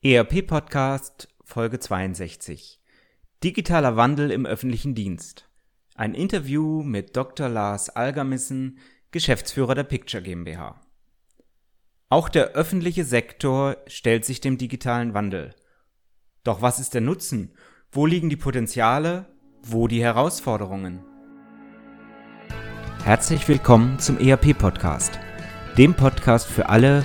ERP Podcast Folge 62 Digitaler Wandel im öffentlichen Dienst. Ein Interview mit Dr. Lars Algermissen, Geschäftsführer der Picture GmbH. Auch der öffentliche Sektor stellt sich dem digitalen Wandel. Doch was ist der Nutzen? Wo liegen die Potenziale? Wo die Herausforderungen? Herzlich willkommen zum ERP Podcast, dem Podcast für alle,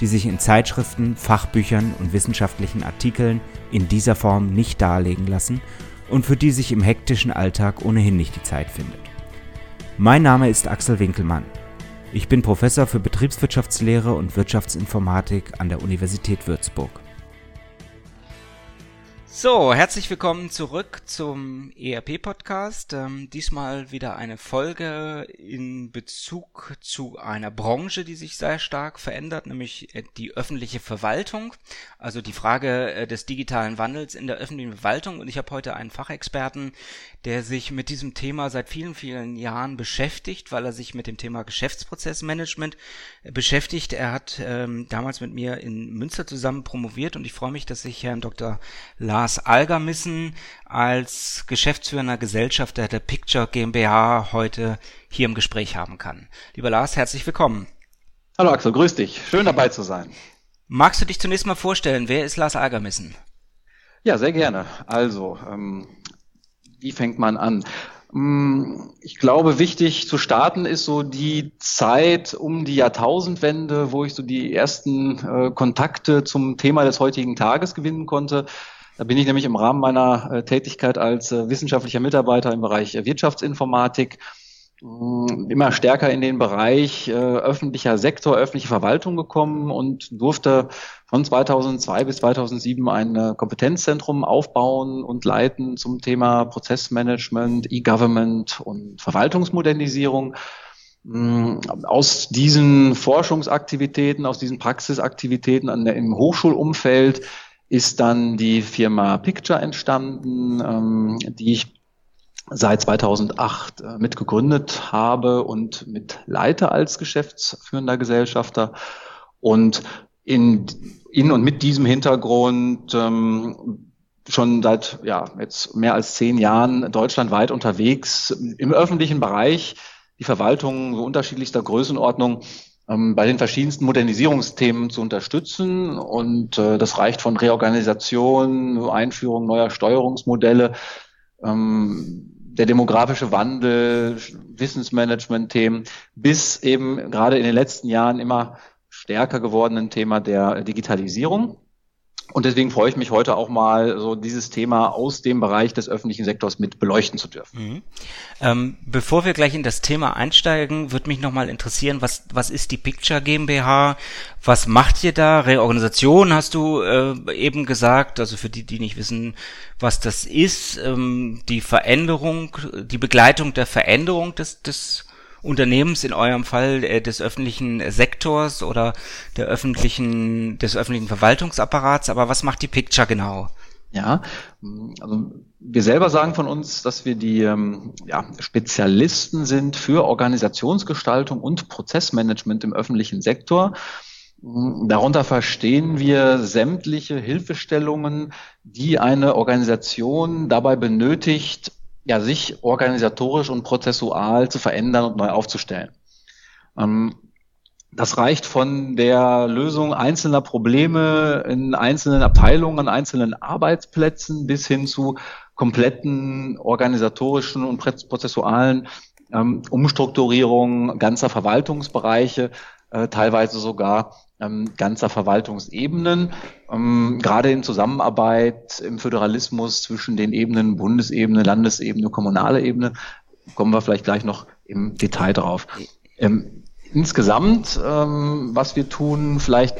die sich in Zeitschriften, Fachbüchern und wissenschaftlichen Artikeln in dieser Form nicht darlegen lassen und für die sich im hektischen Alltag ohnehin nicht die Zeit findet. Mein Name ist Axel Winkelmann. Ich bin Professor für Betriebswirtschaftslehre und Wirtschaftsinformatik an der Universität Würzburg. So, herzlich willkommen zurück zum ERP-Podcast. Ähm, diesmal wieder eine Folge in Bezug zu einer Branche, die sich sehr stark verändert, nämlich äh, die öffentliche Verwaltung. Also die Frage äh, des digitalen Wandels in der öffentlichen Verwaltung. Und ich habe heute einen Fachexperten, der sich mit diesem Thema seit vielen, vielen Jahren beschäftigt, weil er sich mit dem Thema Geschäftsprozessmanagement äh, beschäftigt. Er hat ähm, damals mit mir in Münster zusammen promoviert und ich freue mich, dass ich Herrn Dr. Lars Algermissen als geschäftsführender Gesellschafter der Picture GmbH heute hier im Gespräch haben kann. Lieber Lars, herzlich willkommen. Hallo Axel, grüß dich. Schön dabei zu sein. Magst du dich zunächst mal vorstellen, wer ist Lars Algermissen? Ja, sehr gerne. Also, ähm, wie fängt man an? Mm, ich glaube, wichtig zu starten ist so die Zeit um die Jahrtausendwende, wo ich so die ersten äh, Kontakte zum Thema des heutigen Tages gewinnen konnte. Da bin ich nämlich im Rahmen meiner äh, Tätigkeit als äh, wissenschaftlicher Mitarbeiter im Bereich Wirtschaftsinformatik mm, immer stärker in den Bereich äh, öffentlicher Sektor, öffentliche Verwaltung gekommen und durfte von 2002 bis 2007 ein äh, Kompetenzzentrum aufbauen und leiten zum Thema Prozessmanagement, E-Government und Verwaltungsmodernisierung. Mm, aus diesen Forschungsaktivitäten, aus diesen Praxisaktivitäten an der, im Hochschulumfeld ist dann die Firma Picture entstanden, ähm, die ich seit 2008 äh, mitgegründet habe und mit leite als geschäftsführender Gesellschafter. Und in, in und mit diesem Hintergrund ähm, schon seit ja, jetzt mehr als zehn Jahren deutschlandweit unterwegs im öffentlichen Bereich, die Verwaltung so unterschiedlichster Größenordnung bei den verschiedensten Modernisierungsthemen zu unterstützen. Und äh, das reicht von Reorganisation, Einführung neuer Steuerungsmodelle, ähm, der demografische Wandel, Wissensmanagement-Themen, bis eben gerade in den letzten Jahren immer stärker gewordenen Thema der Digitalisierung. Und deswegen freue ich mich heute auch mal, so dieses Thema aus dem Bereich des öffentlichen Sektors mit beleuchten zu dürfen. Mhm. Ähm, bevor wir gleich in das Thema einsteigen, würde mich nochmal interessieren, was, was ist die Picture GmbH? Was macht ihr da? Reorganisation hast du äh, eben gesagt, also für die, die nicht wissen, was das ist, ähm, die Veränderung, die Begleitung der Veränderung des, des Unternehmens, in eurem Fall äh, des öffentlichen Sektors oder der öffentlichen, des öffentlichen Verwaltungsapparats. Aber was macht die Picture genau? Ja, also wir selber sagen von uns, dass wir die ähm, ja, Spezialisten sind für Organisationsgestaltung und Prozessmanagement im öffentlichen Sektor. Darunter verstehen wir sämtliche Hilfestellungen, die eine Organisation dabei benötigt, ja, sich organisatorisch und prozessual zu verändern und neu aufzustellen. Ähm, das reicht von der Lösung einzelner Probleme in einzelnen Abteilungen, an einzelnen Arbeitsplätzen bis hin zu kompletten organisatorischen und prozessualen ähm, Umstrukturierungen ganzer Verwaltungsbereiche, äh, teilweise sogar ähm, ganzer Verwaltungsebenen, ähm, gerade in Zusammenarbeit im Föderalismus zwischen den Ebenen Bundesebene, Landesebene, kommunale Ebene, kommen wir vielleicht gleich noch im Detail drauf. Ähm, insgesamt, ähm, was wir tun, vielleicht,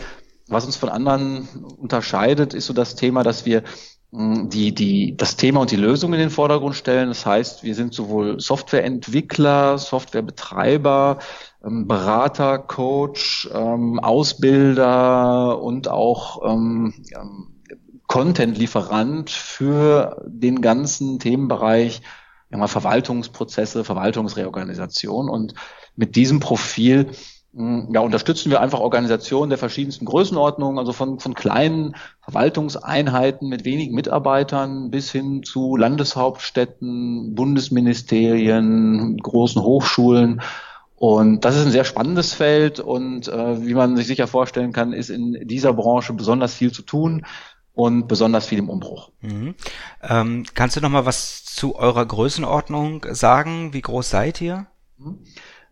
was uns von anderen unterscheidet, ist so das Thema, dass wir die, die das Thema und die Lösung in den Vordergrund stellen. Das heißt, wir sind sowohl Softwareentwickler, Softwarebetreiber, ähm, Berater, Coach, ähm, Ausbilder und auch ähm, Content-Lieferant für den ganzen Themenbereich ja, Verwaltungsprozesse, Verwaltungsreorganisation. Und mit diesem Profil ja, unterstützen wir einfach Organisationen der verschiedensten Größenordnungen, also von, von kleinen Verwaltungseinheiten mit wenigen Mitarbeitern bis hin zu Landeshauptstädten, Bundesministerien, großen Hochschulen. Und das ist ein sehr spannendes Feld und äh, wie man sich sicher vorstellen kann, ist in dieser Branche besonders viel zu tun und besonders viel im Umbruch. Mhm. Ähm, kannst du noch mal was zu eurer Größenordnung sagen? Wie groß seid ihr? Mhm.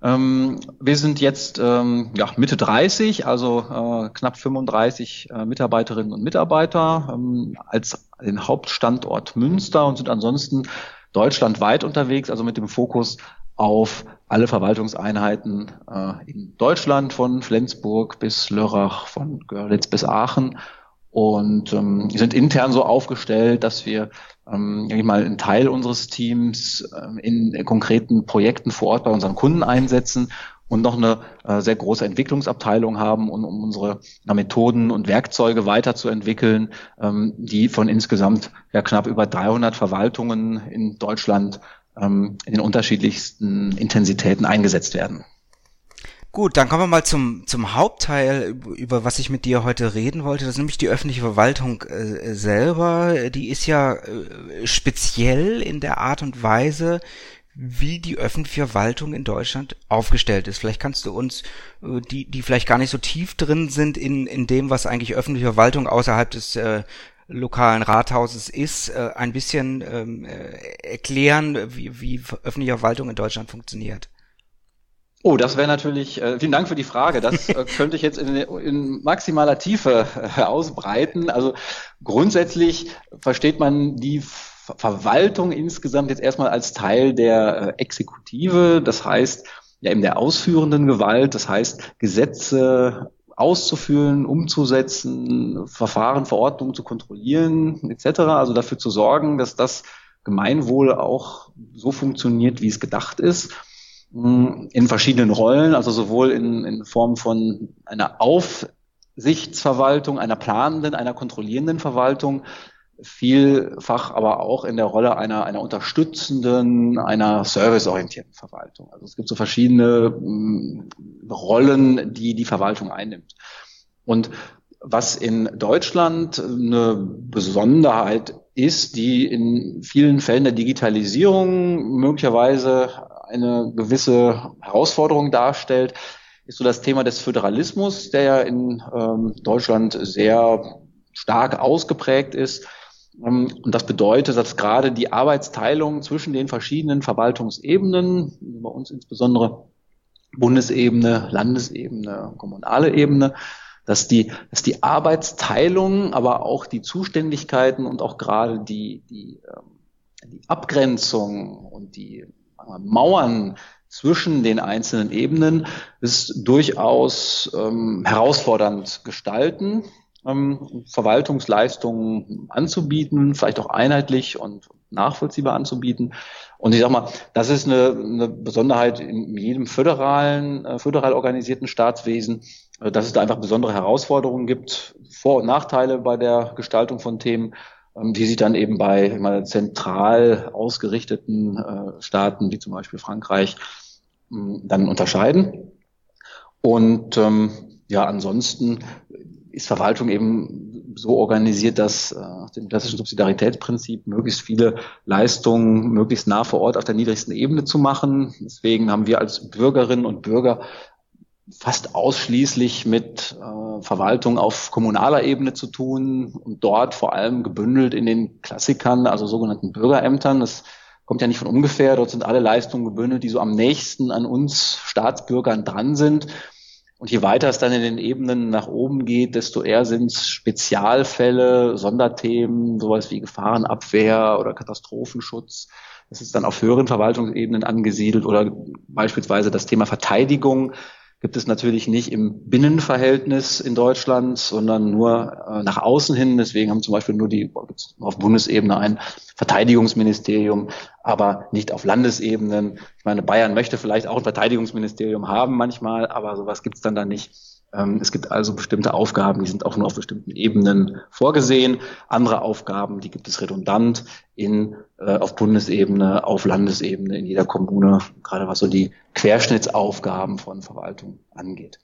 Ähm, wir sind jetzt ähm, ja, Mitte 30, also äh, knapp 35 äh, Mitarbeiterinnen und Mitarbeiter ähm, als den Hauptstandort Münster und sind ansonsten deutschlandweit unterwegs, also mit dem Fokus auf alle Verwaltungseinheiten äh, in Deutschland, von Flensburg bis Lörrach, von Görlitz bis Aachen. Und ähm, sind intern so aufgestellt, dass wir ähm, mal einen Teil unseres Teams ähm, in konkreten Projekten vor Ort bei unseren Kunden einsetzen und noch eine äh, sehr große Entwicklungsabteilung haben, um, um unsere na, Methoden und Werkzeuge weiterzuentwickeln, ähm, die von insgesamt ja knapp über 300 Verwaltungen in Deutschland ähm, in den unterschiedlichsten Intensitäten eingesetzt werden. Gut, dann kommen wir mal zum, zum Hauptteil, über was ich mit dir heute reden wollte. Das ist nämlich die öffentliche Verwaltung äh, selber. Die ist ja äh, speziell in der Art und Weise, wie die öffentliche Verwaltung in Deutschland aufgestellt ist. Vielleicht kannst du uns, äh, die, die vielleicht gar nicht so tief drin sind in, in dem, was eigentlich öffentliche Verwaltung außerhalb des äh, lokalen Rathauses ist, äh, ein bisschen ähm, äh, erklären, wie, wie öffentliche Verwaltung in Deutschland funktioniert. Oh, das wäre natürlich, äh, vielen Dank für die Frage. Das äh, könnte ich jetzt in, in maximaler Tiefe äh, ausbreiten. Also grundsätzlich versteht man die Verwaltung insgesamt jetzt erstmal als Teil der äh, Exekutive, das heißt ja eben der ausführenden Gewalt, das heißt Gesetze auszuführen, umzusetzen, Verfahren, Verordnungen zu kontrollieren etc. Also dafür zu sorgen, dass das Gemeinwohl auch so funktioniert, wie es gedacht ist in verschiedenen Rollen, also sowohl in, in Form von einer Aufsichtsverwaltung, einer planenden, einer kontrollierenden Verwaltung, vielfach aber auch in der Rolle einer, einer unterstützenden, einer serviceorientierten Verwaltung. Also es gibt so verschiedene mm, Rollen, die die Verwaltung einnimmt. Und was in Deutschland eine Besonderheit ist, die in vielen Fällen der Digitalisierung möglicherweise eine gewisse Herausforderung darstellt, ist so das Thema des Föderalismus, der ja in ähm, Deutschland sehr stark ausgeprägt ist. Ähm, und das bedeutet, dass gerade die Arbeitsteilung zwischen den verschiedenen Verwaltungsebenen, bei uns insbesondere Bundesebene, Landesebene, kommunale Ebene, dass die, dass die Arbeitsteilung, aber auch die Zuständigkeiten und auch gerade die, die, ähm, die Abgrenzung und die Mauern zwischen den einzelnen Ebenen ist durchaus ähm, herausfordernd gestalten, ähm, Verwaltungsleistungen anzubieten, vielleicht auch einheitlich und nachvollziehbar anzubieten. Und ich sag mal, das ist eine, eine Besonderheit in jedem föderalen, äh, föderal organisierten Staatswesen, äh, dass es da einfach besondere Herausforderungen gibt, Vor- und Nachteile bei der Gestaltung von Themen die sich dann eben bei mal, zentral ausgerichteten äh, Staaten wie zum Beispiel Frankreich ähm, dann unterscheiden. Und ähm, ja, ansonsten ist Verwaltung eben so organisiert, dass äh, dem klassischen Subsidiaritätsprinzip möglichst viele Leistungen möglichst nah vor Ort auf der niedrigsten Ebene zu machen. Deswegen haben wir als Bürgerinnen und Bürger fast ausschließlich mit äh, Verwaltung auf kommunaler Ebene zu tun und dort vor allem gebündelt in den Klassikern, also sogenannten Bürgerämtern. Das kommt ja nicht von ungefähr. Dort sind alle Leistungen gebündelt, die so am nächsten an uns Staatsbürgern dran sind. Und je weiter es dann in den Ebenen nach oben geht, desto eher sind es Spezialfälle, Sonderthemen, sowas wie Gefahrenabwehr oder Katastrophenschutz. Das ist dann auf höheren Verwaltungsebenen angesiedelt oder beispielsweise das Thema Verteidigung gibt es natürlich nicht im Binnenverhältnis in Deutschland, sondern nur äh, nach außen hin. Deswegen haben zum Beispiel nur die auf Bundesebene ein Verteidigungsministerium, aber nicht auf Landesebenen. Ich meine, Bayern möchte vielleicht auch ein Verteidigungsministerium haben manchmal, aber sowas gibt es dann da nicht. Ähm, es gibt also bestimmte Aufgaben, die sind auch nur auf bestimmten Ebenen vorgesehen. Andere Aufgaben, die gibt es redundant in, äh, auf Bundesebene, auf Landesebene, in jeder Kommune, gerade was so die Querschnittsaufgaben von Verwaltung angeht.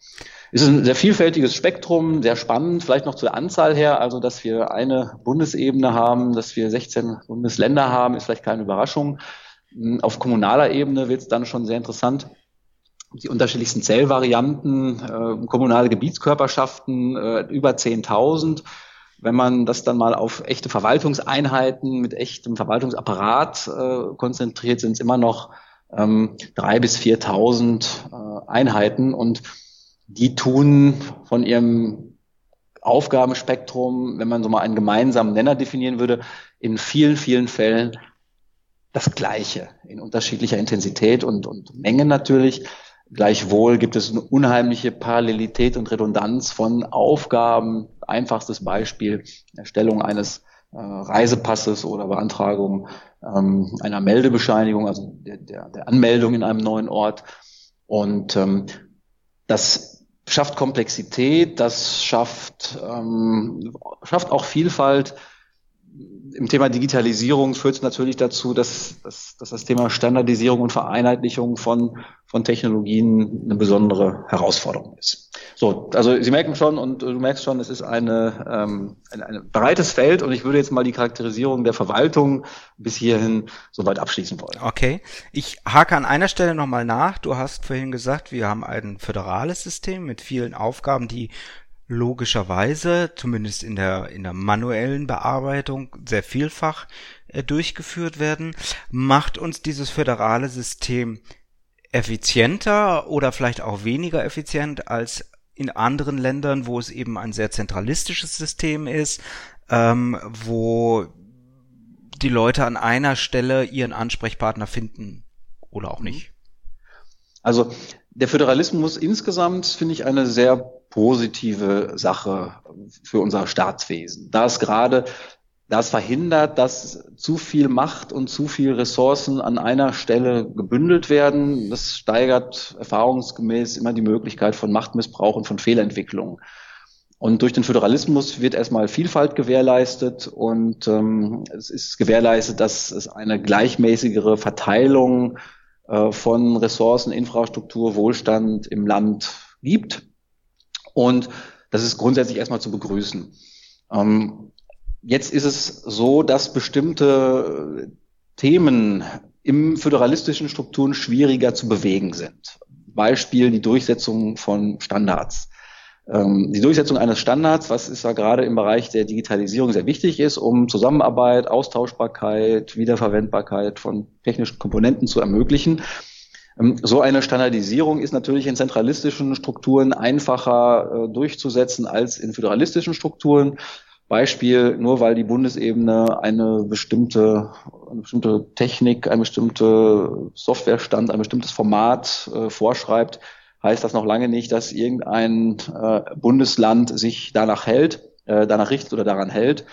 Es ist ein sehr vielfältiges Spektrum, sehr spannend, vielleicht noch zur Anzahl her, also dass wir eine Bundesebene haben, dass wir 16 Bundesländer haben, ist vielleicht keine Überraschung. Auf kommunaler Ebene wird es dann schon sehr interessant die unterschiedlichsten Zellvarianten, äh, kommunale Gebietskörperschaften, äh, über 10.000. Wenn man das dann mal auf echte Verwaltungseinheiten mit echtem Verwaltungsapparat äh, konzentriert, sind es immer noch ähm, drei bis 4.000 äh, Einheiten und die tun von ihrem Aufgabenspektrum, wenn man so mal einen gemeinsamen Nenner definieren würde, in vielen, vielen Fällen das Gleiche in unterschiedlicher Intensität und, und Menge natürlich. Gleichwohl gibt es eine unheimliche Parallelität und Redundanz von Aufgaben. Einfachstes Beispiel, Erstellung eines äh, Reisepasses oder Beantragung ähm, einer Meldebescheinigung, also der, der, der, Anmeldung in einem neuen Ort. Und ähm, das schafft Komplexität, das schafft, ähm, schafft auch Vielfalt im Thema Digitalisierung führt es natürlich dazu, dass, dass, dass das Thema Standardisierung und Vereinheitlichung von, von Technologien eine besondere Herausforderung ist. So, also Sie merken schon und du merkst schon, es ist eine, ähm, ein, ein breites Feld und ich würde jetzt mal die Charakterisierung der Verwaltung bis hierhin soweit abschließen wollen. Okay, ich hake an einer Stelle nochmal nach. Du hast vorhin gesagt, wir haben ein föderales System mit vielen Aufgaben, die logischerweise, zumindest in der, in der manuellen Bearbeitung, sehr vielfach äh, durchgeführt werden. Macht uns dieses föderale System effizienter oder vielleicht auch weniger effizient als in anderen Ländern, wo es eben ein sehr zentralistisches System ist, ähm, wo die Leute an einer Stelle ihren Ansprechpartner finden oder auch nicht. Also der Föderalismus insgesamt finde ich eine sehr positive Sache für unser Staatswesen. Da es gerade das verhindert, dass zu viel Macht und zu viel Ressourcen an einer Stelle gebündelt werden. Das steigert erfahrungsgemäß immer die Möglichkeit von Machtmissbrauch und von Fehlentwicklung. Und durch den Föderalismus wird erstmal Vielfalt gewährleistet und ähm, es ist gewährleistet, dass es eine gleichmäßigere Verteilung äh, von Ressourcen, Infrastruktur, Wohlstand im Land gibt. Und das ist grundsätzlich erstmal zu begrüßen. Ähm, jetzt ist es so, dass bestimmte Themen im föderalistischen Strukturen schwieriger zu bewegen sind. Beispiel die Durchsetzung von Standards. Ähm, die Durchsetzung eines Standards, was ist ja gerade im Bereich der Digitalisierung sehr wichtig ist, um Zusammenarbeit, Austauschbarkeit, Wiederverwendbarkeit von technischen Komponenten zu ermöglichen. Ähm, so eine Standardisierung ist natürlich in zentralistischen Strukturen einfacher äh, durchzusetzen als in föderalistischen Strukturen. Beispiel, nur weil die Bundesebene eine bestimmte, eine bestimmte Technik, ein bestimmter Softwarestand, ein bestimmtes Format äh, vorschreibt, heißt das noch lange nicht, dass irgendein äh, Bundesland sich danach hält, äh, danach richtet oder daran hält.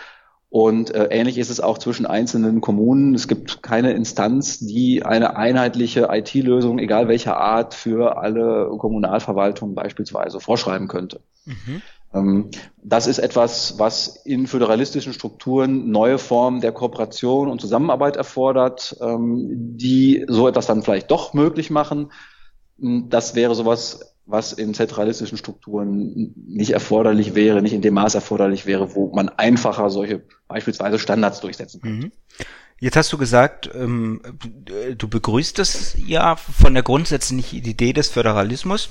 Und äh, ähnlich ist es auch zwischen einzelnen Kommunen. Es gibt keine Instanz, die eine einheitliche IT-Lösung, egal welcher Art, für alle Kommunalverwaltungen beispielsweise vorschreiben könnte. Mhm. Ähm, das ist etwas, was in föderalistischen Strukturen neue Formen der Kooperation und Zusammenarbeit erfordert, ähm, die so etwas dann vielleicht doch möglich machen. Das wäre sowas, was in zentralistischen Strukturen nicht erforderlich wäre, nicht in dem Maß erforderlich wäre, wo man einfacher solche beispielsweise Standards durchsetzen könnte. Mhm. Jetzt hast du gesagt, ähm, du begrüßt es ja von der grundsätzlichen Idee des Föderalismus.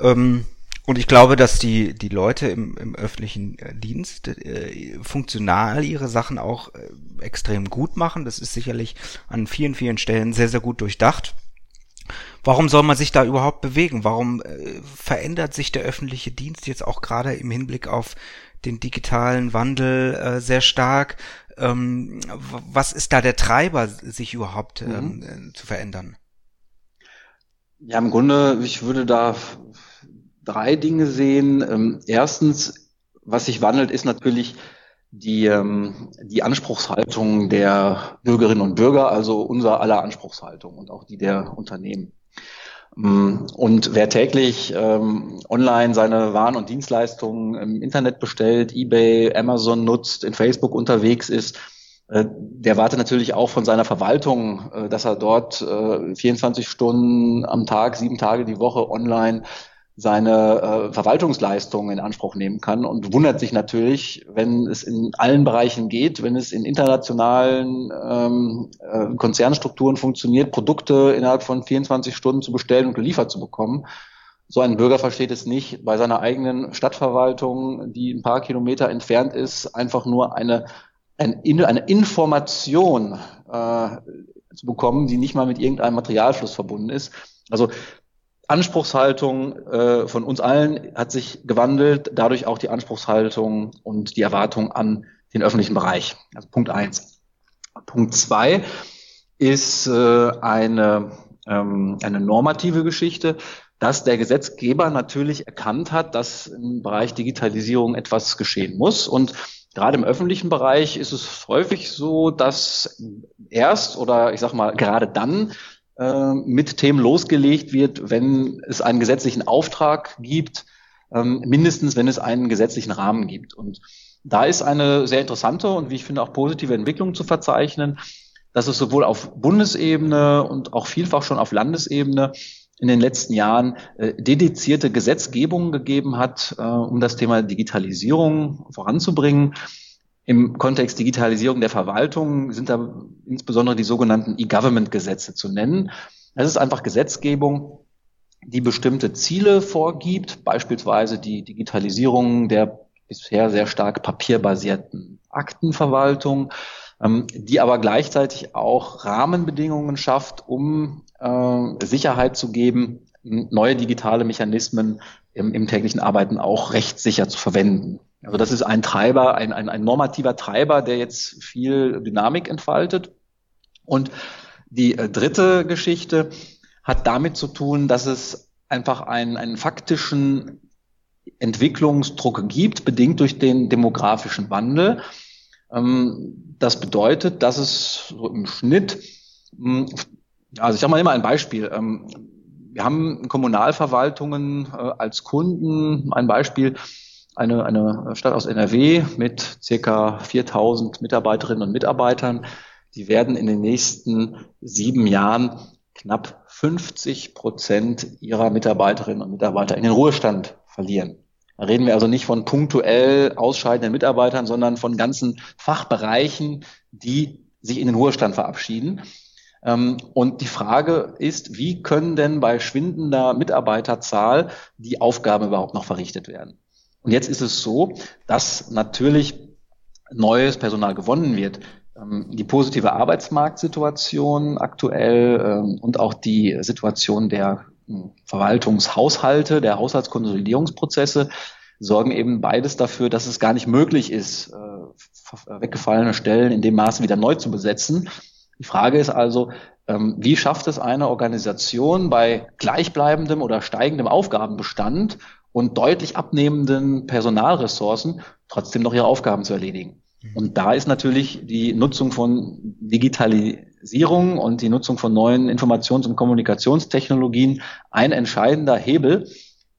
Ähm, und ich glaube, dass die, die Leute im, im öffentlichen Dienst äh, funktional ihre Sachen auch äh, extrem gut machen. Das ist sicherlich an vielen, vielen Stellen sehr, sehr gut durchdacht. Warum soll man sich da überhaupt bewegen? Warum äh, verändert sich der öffentliche Dienst jetzt auch gerade im Hinblick auf den digitalen Wandel äh, sehr stark? Ähm, was ist da der Treiber, sich überhaupt ähm, mhm. zu verändern? Ja, im Grunde, ich würde da drei Dinge sehen. Ähm, erstens, was sich wandelt, ist natürlich die, ähm, die Anspruchshaltung der Bürgerinnen und Bürger, also unser aller Anspruchshaltung und auch die der Unternehmen. Ähm, und wer täglich ähm, online seine Waren und Dienstleistungen im Internet bestellt, eBay, Amazon nutzt, in Facebook unterwegs ist, äh, der wartet natürlich auch von seiner Verwaltung, äh, dass er dort äh, 24 Stunden am Tag, sieben Tage die Woche online seine äh, Verwaltungsleistungen in Anspruch nehmen kann und wundert sich natürlich, wenn es in allen Bereichen geht, wenn es in internationalen ähm, äh, Konzernstrukturen funktioniert, Produkte innerhalb von 24 Stunden zu bestellen und geliefert zu bekommen. So ein Bürger versteht es nicht, bei seiner eigenen Stadtverwaltung, die ein paar Kilometer entfernt ist, einfach nur eine, eine, eine Information äh, zu bekommen, die nicht mal mit irgendeinem Materialfluss verbunden ist. Also Anspruchshaltung äh, von uns allen hat sich gewandelt, dadurch auch die Anspruchshaltung und die Erwartung an den öffentlichen Bereich. Also Punkt eins. Punkt zwei ist äh, eine, ähm, eine normative Geschichte, dass der Gesetzgeber natürlich erkannt hat, dass im Bereich Digitalisierung etwas geschehen muss und Gerade im öffentlichen Bereich ist es häufig so, dass erst oder ich sag mal gerade dann äh, mit Themen losgelegt wird, wenn es einen gesetzlichen Auftrag gibt, ähm, mindestens wenn es einen gesetzlichen Rahmen gibt. Und da ist eine sehr interessante und wie ich finde auch positive Entwicklung zu verzeichnen, dass es sowohl auf Bundesebene und auch vielfach schon auf Landesebene in den letzten Jahren äh, dedizierte Gesetzgebungen gegeben hat, äh, um das Thema Digitalisierung voranzubringen. Im Kontext Digitalisierung der Verwaltung sind da insbesondere die sogenannten E-Government-Gesetze zu nennen. Das ist einfach Gesetzgebung, die bestimmte Ziele vorgibt, beispielsweise die Digitalisierung der bisher sehr stark papierbasierten Aktenverwaltung, ähm, die aber gleichzeitig auch Rahmenbedingungen schafft, um äh, Sicherheit zu geben, neue digitale Mechanismen im, im täglichen Arbeiten auch rechtssicher zu verwenden. Also das ist ein Treiber, ein, ein, ein normativer Treiber, der jetzt viel Dynamik entfaltet. Und die äh, dritte Geschichte hat damit zu tun, dass es einfach einen, einen faktischen Entwicklungsdruck gibt, bedingt durch den demografischen Wandel. Ähm, das bedeutet, dass es so im Schnitt, hm, also ich sage mal immer ein Beispiel. Wir haben Kommunalverwaltungen äh, als Kunden, ein Beispiel, eine, eine Stadt aus NRW mit circa 4000 Mitarbeiterinnen und Mitarbeitern. Die werden in den nächsten sieben Jahren knapp 50 Prozent ihrer Mitarbeiterinnen und Mitarbeiter in den Ruhestand verlieren. Da reden wir also nicht von punktuell ausscheidenden Mitarbeitern, sondern von ganzen Fachbereichen, die sich in den Ruhestand verabschieden. Ähm, und die Frage ist, wie können denn bei schwindender Mitarbeiterzahl die Aufgaben überhaupt noch verrichtet werden? Und jetzt ist es so, dass natürlich neues Personal gewonnen wird. Ähm, die positive Arbeitsmarktsituation aktuell ähm, und auch die Situation der hm, Verwaltungshaushalte, der Haushaltskonsolidierungsprozesse sorgen eben beides dafür, dass es gar nicht möglich ist, äh, weggefallene Stellen in dem Maße wieder neu zu besetzen. Die Frage ist also, ähm, wie schafft es eine Organisation bei gleichbleibendem oder steigendem Aufgabenbestand und deutlich abnehmenden Personalressourcen trotzdem noch ihre Aufgaben zu erledigen. Mhm. Und da ist natürlich die Nutzung von Digitalisierung und die Nutzung von neuen Informations- und Kommunikationstechnologien ein entscheidender Hebel,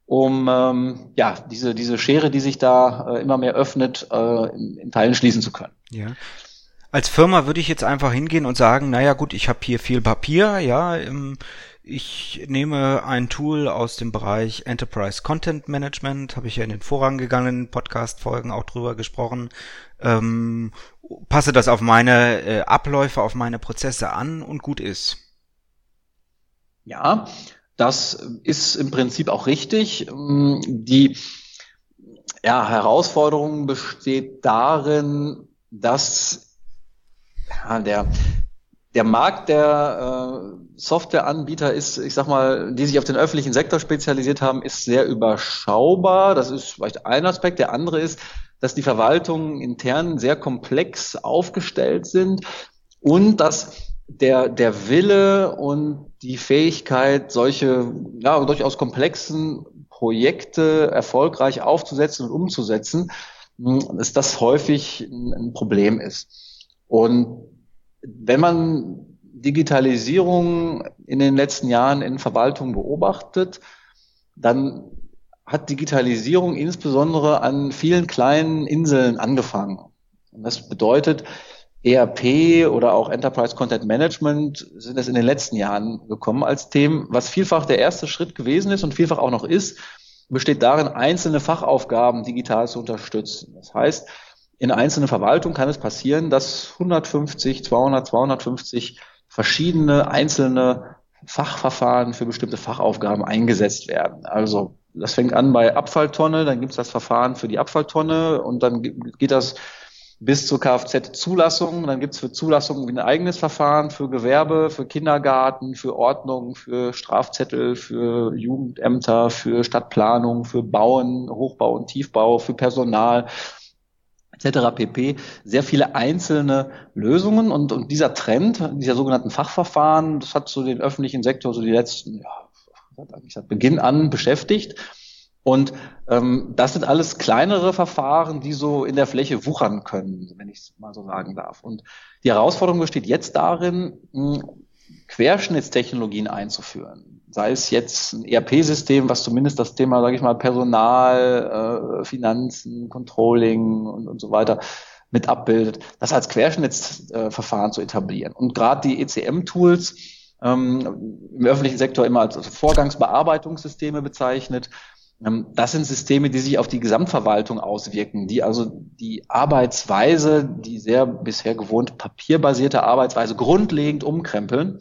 um ähm, ja diese diese Schere, die sich da äh, immer mehr öffnet, äh, in, in Teilen schließen zu können. Ja. Als Firma würde ich jetzt einfach hingehen und sagen, naja gut, ich habe hier viel Papier, ja, ähm, ich nehme ein Tool aus dem Bereich Enterprise Content Management, habe ich ja in den vorangegangenen Podcast-Folgen auch drüber gesprochen. Ähm, passe das auf meine äh, Abläufe, auf meine Prozesse an und gut ist. Ja, das ist im Prinzip auch richtig. Ähm, die ja, Herausforderung besteht darin, dass ja, der der Markt der äh, Softwareanbieter ist, ich sag mal, die sich auf den öffentlichen Sektor spezialisiert haben, ist sehr überschaubar. Das ist vielleicht ein Aspekt. Der andere ist, dass die Verwaltungen intern sehr komplex aufgestellt sind und dass der, der Wille und die Fähigkeit, solche ja, durchaus komplexen Projekte erfolgreich aufzusetzen und umzusetzen, dass das häufig ein Problem ist. Und wenn man Digitalisierung in den letzten Jahren in Verwaltung beobachtet, dann hat Digitalisierung insbesondere an vielen kleinen Inseln angefangen. Und das bedeutet, ERP oder auch Enterprise Content Management sind es in den letzten Jahren gekommen als Themen, was vielfach der erste Schritt gewesen ist und vielfach auch noch ist, besteht darin, einzelne Fachaufgaben digital zu unterstützen. Das heißt, in einzelnen Verwaltungen kann es passieren, dass 150, 200, 250 verschiedene einzelne Fachverfahren für bestimmte Fachaufgaben eingesetzt werden. Also das fängt an bei Abfalltonne, dann gibt es das Verfahren für die Abfalltonne und dann geht das bis zur Kfz-Zulassung. Dann gibt es für Zulassung ein eigenes Verfahren für Gewerbe, für Kindergarten, für Ordnung, für Strafzettel, für Jugendämter, für Stadtplanung, für Bauen, Hochbau und Tiefbau, für Personal etc. pp. Sehr viele einzelne Lösungen und, und dieser Trend, dieser sogenannten Fachverfahren, das hat so den öffentlichen Sektor so die letzten, ja, seit Beginn an beschäftigt. Und ähm, das sind alles kleinere Verfahren, die so in der Fläche wuchern können, wenn ich es mal so sagen darf. Und die Herausforderung besteht jetzt darin, Querschnittstechnologien einzuführen. Sei es jetzt ein ERP-System, was zumindest das Thema, sage ich mal, Personal, äh, Finanzen, Controlling und, und so weiter mit abbildet, das als Querschnittsverfahren zu etablieren. Und gerade die ECM-Tools ähm, im öffentlichen Sektor immer als Vorgangsbearbeitungssysteme bezeichnet, ähm, das sind Systeme, die sich auf die Gesamtverwaltung auswirken, die also die Arbeitsweise, die sehr bisher gewohnt papierbasierte Arbeitsweise grundlegend umkrempeln.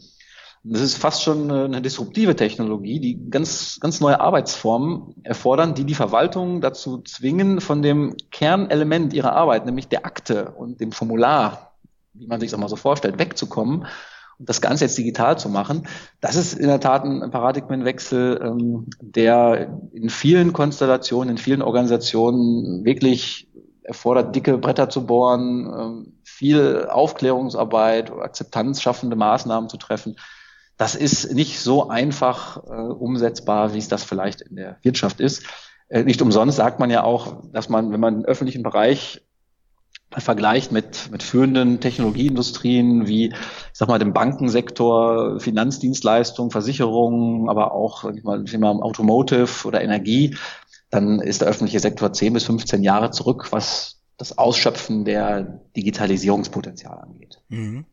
Das ist fast schon eine disruptive Technologie, die ganz, ganz neue Arbeitsformen erfordern, die die Verwaltung dazu zwingen, von dem Kernelement ihrer Arbeit, nämlich der Akte und dem Formular, wie man sich das mal so vorstellt, wegzukommen das Ganze jetzt digital zu machen, das ist in der Tat ein Paradigmenwechsel, ähm, der in vielen Konstellationen, in vielen Organisationen wirklich erfordert, dicke Bretter zu bohren, ähm, viel Aufklärungsarbeit, Akzeptanz schaffende Maßnahmen zu treffen. Das ist nicht so einfach äh, umsetzbar, wie es das vielleicht in der Wirtschaft ist. Äh, nicht umsonst sagt man ja auch, dass man, wenn man im öffentlichen Bereich vergleicht mit, mit führenden Technologieindustrien wie, ich sag mal, dem Bankensektor, Finanzdienstleistungen, Versicherungen, aber auch sag ich mal, Thema Automotive oder Energie, dann ist der öffentliche Sektor 10 bis 15 Jahre zurück, was das Ausschöpfen der Digitalisierungspotenzial angeht. Mhm.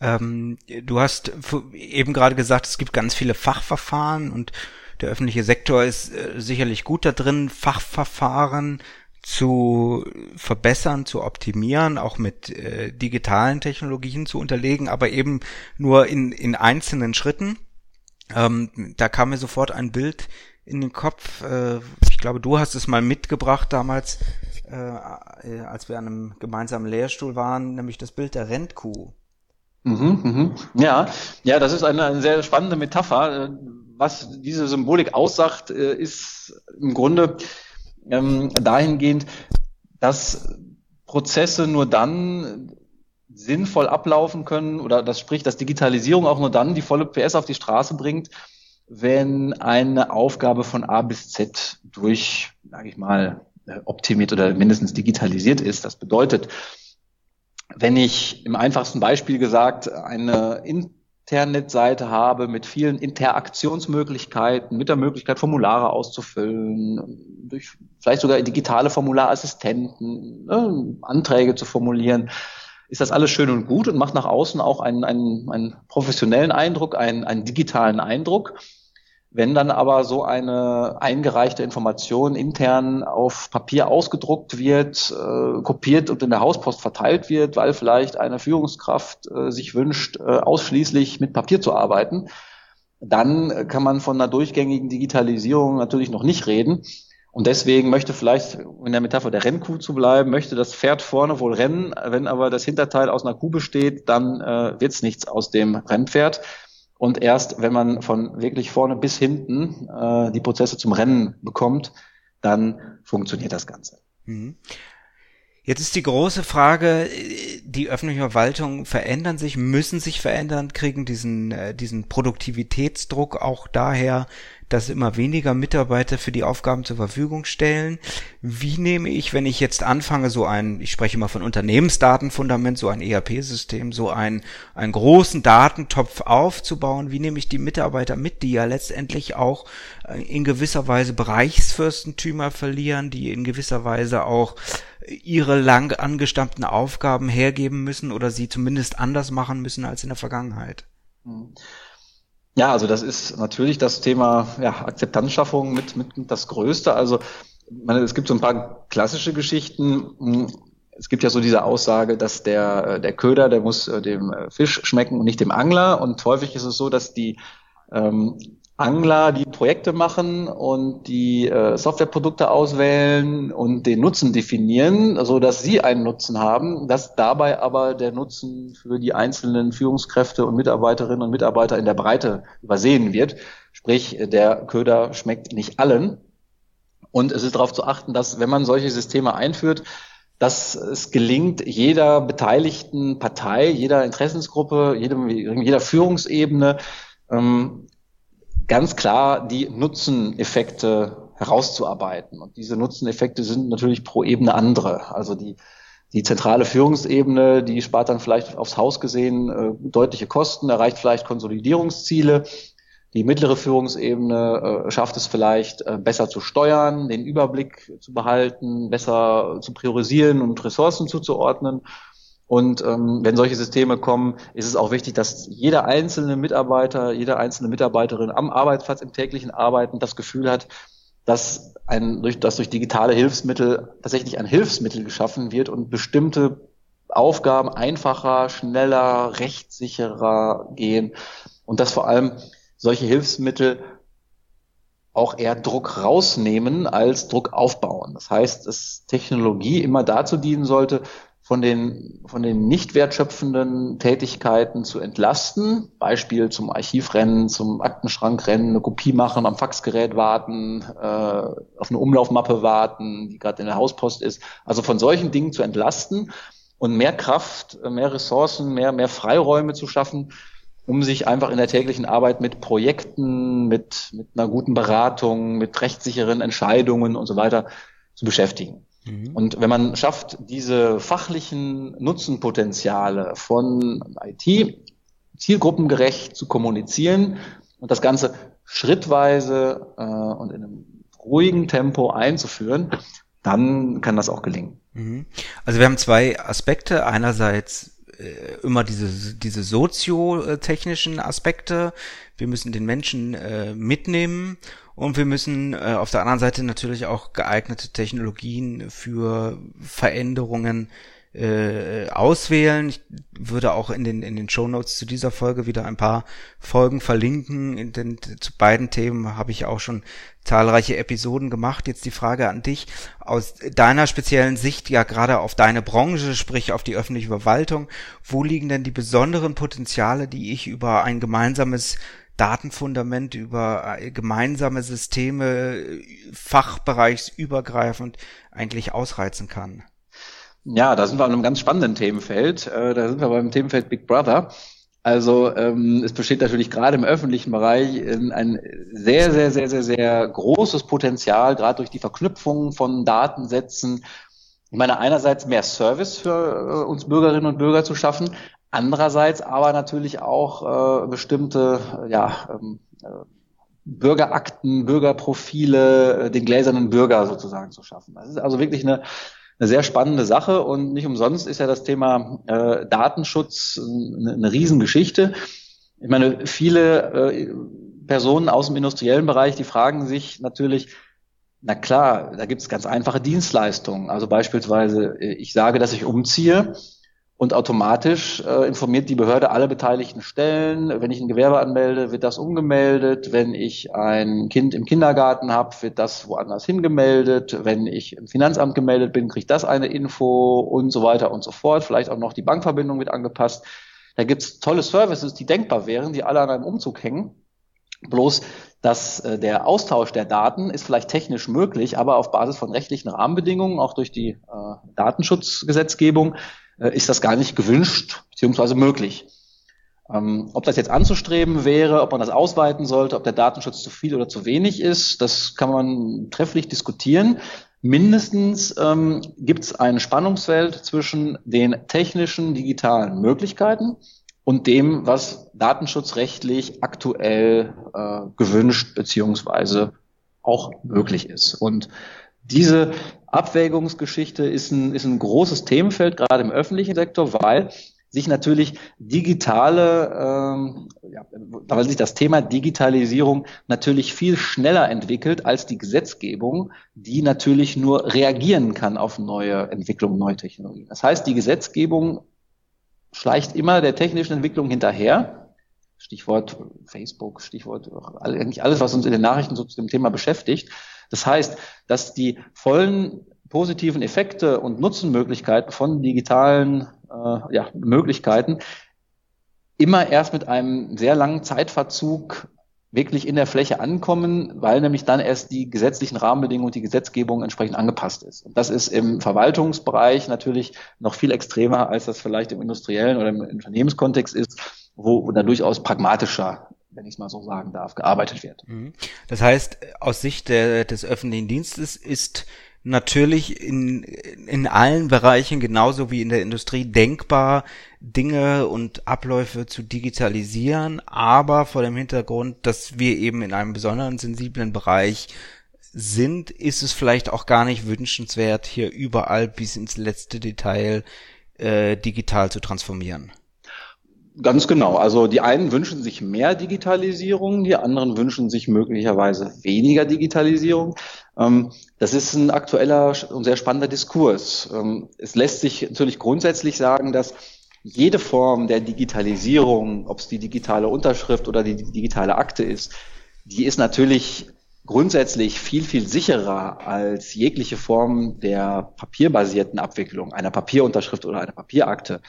Ähm, du hast eben gerade gesagt, es gibt ganz viele Fachverfahren und der öffentliche Sektor ist äh, sicherlich gut da drin, Fachverfahren zu verbessern, zu optimieren, auch mit äh, digitalen Technologien zu unterlegen, aber eben nur in, in einzelnen Schritten. Ähm, da kam mir sofort ein Bild in den Kopf. Äh, ich glaube, du hast es mal mitgebracht damals, äh, äh als wir an einem gemeinsamen Lehrstuhl waren, nämlich das Bild der Rentkuh. Mhm, mhm. Ja, ja, das ist eine, eine sehr spannende Metapher. Äh, was diese Symbolik aussagt, äh, ist im Grunde ähm, dahingehend, dass Prozesse nur dann sinnvoll ablaufen können oder das spricht, dass Digitalisierung auch nur dann die volle PS auf die Straße bringt, wenn eine Aufgabe von A bis Z durch, sage ich mal, optimiert oder mindestens digitalisiert ist. Das bedeutet, wenn ich im einfachsten Beispiel gesagt eine Internetseite habe mit vielen Interaktionsmöglichkeiten, mit der Möglichkeit, Formulare auszufüllen, durch vielleicht sogar digitale Formularassistenten, ne, Anträge zu formulieren, ist das alles schön und gut und macht nach außen auch einen, einen, einen professionellen Eindruck, einen, einen digitalen Eindruck. Wenn dann aber so eine eingereichte Information intern auf Papier ausgedruckt wird, äh, kopiert und in der Hauspost verteilt wird, weil vielleicht eine Führungskraft äh, sich wünscht, äh, ausschließlich mit Papier zu arbeiten, dann kann man von einer durchgängigen Digitalisierung natürlich noch nicht reden. Und deswegen möchte vielleicht, in der Metapher der Rennkuh zu bleiben, möchte das Pferd vorne wohl rennen. Wenn aber das Hinterteil aus einer Kuh besteht, dann äh, wird es nichts aus dem Rennpferd. Und erst wenn man von wirklich vorne bis hinten äh, die Prozesse zum Rennen bekommt, dann funktioniert das Ganze. Mhm. Jetzt ist die große Frage, die öffentliche Verwaltung verändern sich, müssen sich verändern, kriegen diesen, äh, diesen Produktivitätsdruck auch daher, dass immer weniger Mitarbeiter für die Aufgaben zur Verfügung stellen. Wie nehme ich, wenn ich jetzt anfange, so ein, ich spreche immer von Unternehmensdatenfundament, so ein ERP-System, so ein, einen großen Datentopf aufzubauen, wie nehme ich die Mitarbeiter mit, die ja letztendlich auch äh, in gewisser Weise Bereichsfürstentümer verlieren, die in gewisser Weise auch ihre lang angestammten Aufgaben hergeben müssen oder sie zumindest anders machen müssen als in der Vergangenheit. Mhm. Ja, also das ist natürlich das Thema ja, Akzeptanzschaffung mit, mit, mit das Größte. Also meine, es gibt so ein paar klassische Geschichten. Es gibt ja so diese Aussage, dass der, der Köder, der muss äh, dem Fisch schmecken und nicht dem Angler. Und häufig ist es so, dass die ähm, Angler, die Projekte machen und die äh, Softwareprodukte auswählen und den Nutzen definieren, so dass sie einen Nutzen haben, dass dabei aber der Nutzen für die einzelnen Führungskräfte und Mitarbeiterinnen und Mitarbeiter in der Breite übersehen wird. Sprich, der Köder schmeckt nicht allen. Und es ist darauf zu achten, dass wenn man solche Systeme einführt, dass es gelingt, jeder beteiligten Partei, jeder Interessensgruppe, jedem, jeder Führungsebene ähm, ganz klar die Nutzeneffekte herauszuarbeiten. Und diese Nutzeneffekte sind natürlich pro Ebene andere. Also die, die zentrale Führungsebene, die spart dann vielleicht aufs Haus gesehen äh, deutliche Kosten, erreicht vielleicht Konsolidierungsziele. Die mittlere Führungsebene äh, schafft es vielleicht äh, besser zu steuern, den Überblick zu behalten, besser zu priorisieren und Ressourcen zuzuordnen. Und ähm, wenn solche Systeme kommen, ist es auch wichtig, dass jeder einzelne Mitarbeiter, jede einzelne Mitarbeiterin am Arbeitsplatz im täglichen Arbeiten das Gefühl hat, dass ein durch dass durch digitale Hilfsmittel tatsächlich ein Hilfsmittel geschaffen wird und bestimmte Aufgaben einfacher, schneller, rechtssicherer gehen und dass vor allem solche Hilfsmittel auch eher Druck rausnehmen als Druck aufbauen. Das heißt, dass Technologie immer dazu dienen sollte, von den, von den nicht wertschöpfenden Tätigkeiten zu entlasten. Beispiel zum Archivrennen, zum Aktenschrankrennen, eine Kopie machen, am Faxgerät warten, äh, auf eine Umlaufmappe warten, die gerade in der Hauspost ist. Also von solchen Dingen zu entlasten und mehr Kraft, mehr Ressourcen, mehr, mehr Freiräume zu schaffen, um sich einfach in der täglichen Arbeit mit Projekten, mit, mit einer guten Beratung, mit rechtssicheren Entscheidungen und so weiter zu beschäftigen. Mhm. Und wenn man schafft, diese fachlichen Nutzenpotenziale von IT zielgruppengerecht zu kommunizieren und das Ganze schrittweise äh, und in einem ruhigen Tempo einzuführen, dann kann das auch gelingen. Mhm. Also wir haben zwei Aspekte. Einerseits äh, immer diese, diese soziotechnischen Aspekte. Wir müssen den Menschen äh, mitnehmen und wir müssen äh, auf der anderen Seite natürlich auch geeignete Technologien für Veränderungen äh, auswählen. Ich würde auch in den in den Show Notes zu dieser Folge wieder ein paar Folgen verlinken. In den, zu beiden Themen habe ich auch schon zahlreiche Episoden gemacht. Jetzt die Frage an dich aus deiner speziellen Sicht, ja gerade auf deine Branche, sprich auf die öffentliche Verwaltung. Wo liegen denn die besonderen Potenziale, die ich über ein gemeinsames Datenfundament über äh, gemeinsame Systeme fachbereichsübergreifend eigentlich ausreizen kann. Ja, da sind wir an einem ganz spannenden Themenfeld. Äh, da sind wir beim Themenfeld Big Brother. Also ähm, es besteht natürlich gerade im öffentlichen Bereich ein sehr, sehr, sehr, sehr, sehr großes Potenzial, gerade durch die Verknüpfung von Datensätzen. Ich meine, einerseits mehr Service für äh, uns Bürgerinnen und Bürger zu schaffen, Andererseits aber natürlich auch äh, bestimmte ja, ähm, äh, Bürgerakten, Bürgerprofile, den gläsernen Bürger sozusagen zu schaffen. Das ist also wirklich eine, eine sehr spannende Sache und nicht umsonst ist ja das Thema äh, Datenschutz eine, eine Riesengeschichte. Ich meine, viele äh, Personen aus dem industriellen Bereich, die fragen sich natürlich, na klar, da gibt es ganz einfache Dienstleistungen. Also beispielsweise, äh, ich sage, dass ich umziehe und automatisch äh, informiert die Behörde alle beteiligten Stellen. Wenn ich ein Gewerbe anmelde, wird das umgemeldet. Wenn ich ein Kind im Kindergarten habe, wird das woanders hingemeldet. Wenn ich im Finanzamt gemeldet bin, kriegt das eine Info und so weiter und so fort. Vielleicht auch noch die Bankverbindung wird angepasst. Da gibt's tolle Services, die denkbar wären, die alle an einem Umzug hängen. Bloß dass äh, der Austausch der Daten ist vielleicht technisch möglich, aber auf Basis von rechtlichen Rahmenbedingungen, auch durch die äh, Datenschutzgesetzgebung, äh, ist das gar nicht gewünscht bzw. möglich. Ähm, ob das jetzt anzustreben wäre, ob man das ausweiten sollte, ob der Datenschutz zu viel oder zu wenig ist, das kann man trefflich diskutieren. Mindestens ähm, gibt es ein Spannungsfeld zwischen den technischen, digitalen Möglichkeiten und dem, was datenschutzrechtlich aktuell äh, gewünscht beziehungsweise auch möglich ist. Und diese Abwägungsgeschichte ist ein, ist ein großes Themenfeld, gerade im öffentlichen Sektor, weil sich natürlich digitale, ähm, ja, weil sich das Thema Digitalisierung natürlich viel schneller entwickelt als die Gesetzgebung, die natürlich nur reagieren kann auf neue Entwicklungen, neue Technologien. Das heißt, die Gesetzgebung schleicht immer der technischen Entwicklung hinterher. Stichwort Facebook, Stichwort eigentlich alles, was uns in den Nachrichten so zu dem Thema beschäftigt. Das heißt, dass die vollen positiven Effekte und Nutzenmöglichkeiten von digitalen äh, ja, Möglichkeiten immer erst mit einem sehr langen Zeitverzug wirklich in der Fläche ankommen, weil nämlich dann erst die gesetzlichen Rahmenbedingungen und die Gesetzgebung entsprechend angepasst ist. Und das ist im Verwaltungsbereich natürlich noch viel extremer, als das vielleicht im industriellen oder im Unternehmenskontext ist, wo da durchaus pragmatischer wenn ich es mal so sagen darf, gearbeitet wird. Mhm. Das heißt, aus Sicht der, des öffentlichen Dienstes ist natürlich in, in allen Bereichen genauso wie in der Industrie denkbar, Dinge und Abläufe zu digitalisieren, aber vor dem Hintergrund, dass wir eben in einem besonderen sensiblen Bereich sind, ist es vielleicht auch gar nicht wünschenswert, hier überall bis ins letzte Detail äh, digital zu transformieren. Ganz genau. Also die einen wünschen sich mehr Digitalisierung, die anderen wünschen sich möglicherweise weniger Digitalisierung. Ähm, das ist ein aktueller und sehr spannender Diskurs. Ähm, es lässt sich natürlich grundsätzlich sagen, dass jede Form der Digitalisierung, ob es die digitale Unterschrift oder die digitale Akte ist, die ist natürlich grundsätzlich viel, viel sicherer als jegliche Form der papierbasierten Abwicklung, einer Papierunterschrift oder einer Papierakte.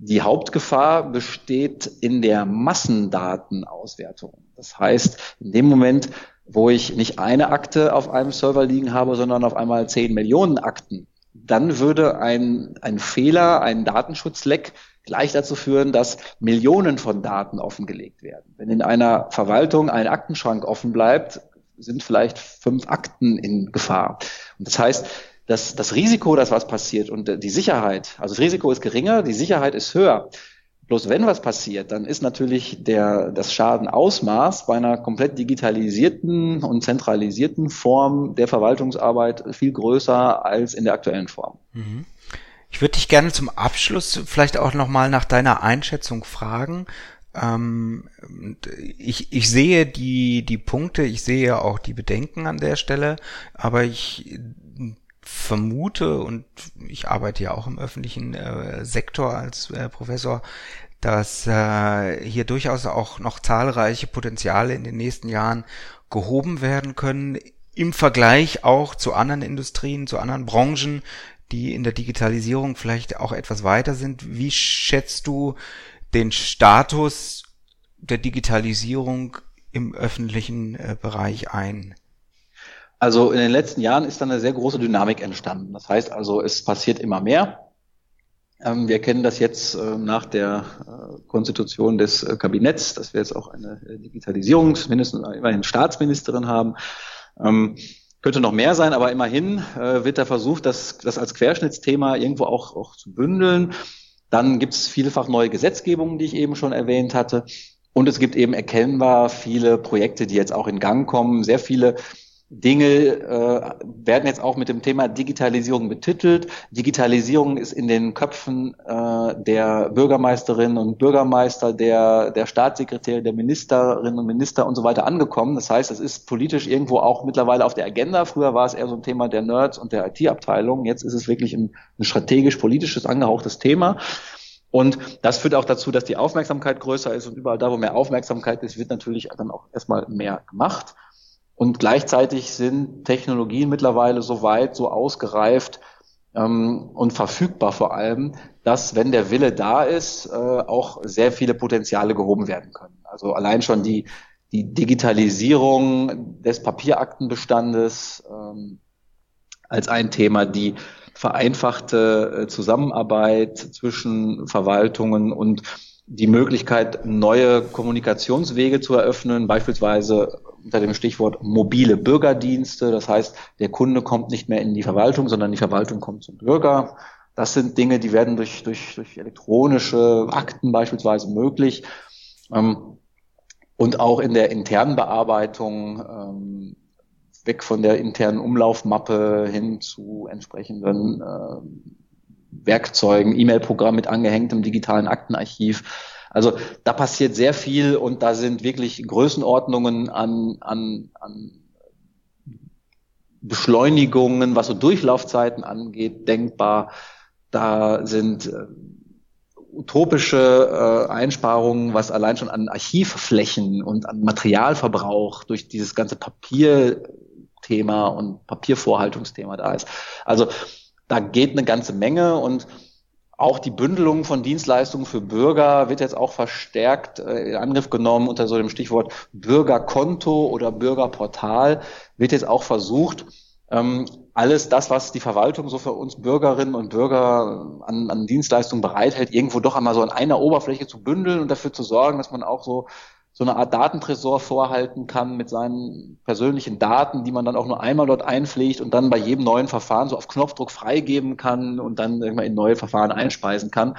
Die Hauptgefahr besteht in der Massendatenauswertung. Das heißt, in dem Moment, wo ich nicht eine Akte auf einem Server liegen habe, sondern auf einmal zehn Millionen Akten, dann würde ein, ein Fehler, ein Datenschutzleck gleich dazu führen, dass Millionen von Daten offengelegt werden. Wenn in einer Verwaltung ein Aktenschrank offen bleibt, sind vielleicht fünf Akten in Gefahr. Und das heißt, das, das Risiko, dass was passiert und die Sicherheit, also das Risiko ist geringer, die Sicherheit ist höher. Bloß wenn was passiert, dann ist natürlich der, das Schadenausmaß bei einer komplett digitalisierten und zentralisierten Form der Verwaltungsarbeit viel größer als in der aktuellen Form. Mhm. Ich würde dich gerne zum Abschluss vielleicht auch nochmal nach deiner Einschätzung fragen. Ähm, ich, ich sehe die, die Punkte, ich sehe auch die Bedenken an der Stelle, aber ich vermute, und ich arbeite ja auch im öffentlichen äh, Sektor als äh, Professor, dass äh, hier durchaus auch noch zahlreiche Potenziale in den nächsten Jahren gehoben werden können, im Vergleich auch zu anderen Industrien, zu anderen Branchen, die in der Digitalisierung vielleicht auch etwas weiter sind. Wie schätzt du den Status der Digitalisierung im öffentlichen äh, Bereich ein? Also in den letzten Jahren ist dann eine sehr große Dynamik entstanden. Das heißt also, es passiert immer mehr. Ähm, wir kennen das jetzt äh, nach der äh, Konstitution des äh, Kabinetts, dass wir jetzt auch eine Digitalisierung, mindestens immerhin Staatsministerin haben. Ähm, könnte noch mehr sein, aber immerhin wird da versucht, das, das als Querschnittsthema irgendwo auch, auch zu bündeln. Dann gibt es vielfach neue Gesetzgebungen, die ich eben schon erwähnt hatte. Und es gibt eben erkennbar viele Projekte, die jetzt auch in Gang kommen. Sehr viele Dinge äh, werden jetzt auch mit dem Thema Digitalisierung betitelt. Digitalisierung ist in den Köpfen äh, der Bürgermeisterinnen und Bürgermeister, der, der Staatssekretäre, der Ministerinnen und Minister und so weiter angekommen. Das heißt, es ist politisch irgendwo auch mittlerweile auf der Agenda. Früher war es eher so ein Thema der Nerds und der IT-Abteilung. Jetzt ist es wirklich ein, ein strategisch-politisches angehauchtes Thema. Und das führt auch dazu, dass die Aufmerksamkeit größer ist und überall da, wo mehr Aufmerksamkeit ist, wird natürlich dann auch erstmal mehr gemacht. Und gleichzeitig sind Technologien mittlerweile so weit, so ausgereift ähm, und verfügbar vor allem, dass, wenn der Wille da ist, äh, auch sehr viele Potenziale gehoben werden können. Also allein schon die, die Digitalisierung des Papieraktenbestandes ähm, als ein Thema, die vereinfachte äh, Zusammenarbeit zwischen Verwaltungen und die Möglichkeit, neue Kommunikationswege zu eröffnen, beispielsweise unter dem Stichwort mobile Bürgerdienste. Das heißt, der Kunde kommt nicht mehr in die Verwaltung, sondern die Verwaltung kommt zum Bürger. Das sind Dinge, die werden durch, durch, durch elektronische Akten beispielsweise möglich. Ähm, und auch in der internen Bearbeitung, ähm, weg von der internen Umlaufmappe hin zu entsprechenden äh, Werkzeugen, E-Mail-Programm mit angehängtem digitalen Aktenarchiv. Also da passiert sehr viel und da sind wirklich Größenordnungen an, an, an Beschleunigungen, was so Durchlaufzeiten angeht, denkbar. Da sind äh, utopische äh, Einsparungen, was allein schon an Archivflächen und an Materialverbrauch durch dieses ganze Papierthema und Papiervorhaltungsthema da ist. Also da geht eine ganze Menge und auch die Bündelung von Dienstleistungen für Bürger wird jetzt auch verstärkt äh, in Angriff genommen unter so dem Stichwort Bürgerkonto oder Bürgerportal. Wird jetzt auch versucht, ähm, alles das, was die Verwaltung so für uns Bürgerinnen und Bürger an, an Dienstleistungen bereithält, irgendwo doch einmal so an einer Oberfläche zu bündeln und dafür zu sorgen, dass man auch so so eine Art Datentresor vorhalten kann mit seinen persönlichen Daten, die man dann auch nur einmal dort einpflegt und dann bei jedem neuen Verfahren so auf Knopfdruck freigeben kann und dann irgendwann in neue Verfahren einspeisen kann.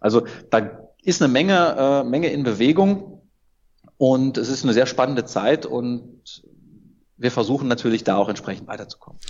Also da ist eine Menge, äh, Menge in Bewegung und es ist eine sehr spannende Zeit und wir versuchen natürlich da auch entsprechend weiterzukommen.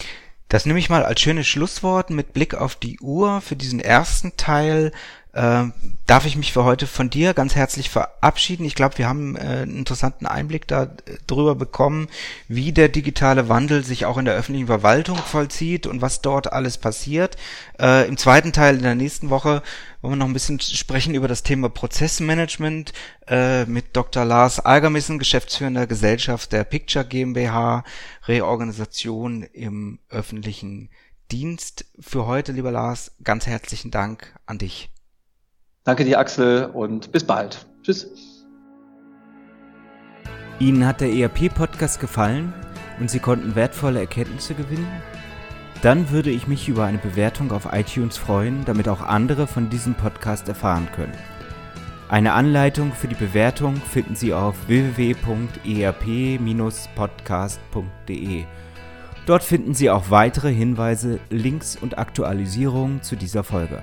Das nehme ich mal als schönes Schlusswort mit Blick auf die Uhr für diesen ersten Teil äh, darf ich mich für heute von dir ganz herzlich verabschieden. Ich glaube, wir haben äh, einen interessanten Einblick darüber bekommen, wie der digitale Wandel sich auch in der öffentlichen Verwaltung vollzieht und was dort alles passiert. Äh, Im zweiten Teil in der nächsten Woche wollen wir noch ein bisschen sprechen über das Thema Prozessmanagement äh, mit Dr. Lars Algermissen, geschäftsführender Gesellschaft der Picture GmbH, Reorganisation im öffentlichen Dienst. Für heute, lieber Lars, ganz herzlichen Dank an dich. Danke dir, Axel, und bis bald. Tschüss. Ihnen hat der ERP-Podcast gefallen und Sie konnten wertvolle Erkenntnisse gewinnen? Dann würde ich mich über eine Bewertung auf iTunes freuen, damit auch andere von diesem Podcast erfahren können. Eine Anleitung für die Bewertung finden Sie auf www.erp-podcast.de. Dort finden Sie auch weitere Hinweise, Links und Aktualisierungen zu dieser Folge.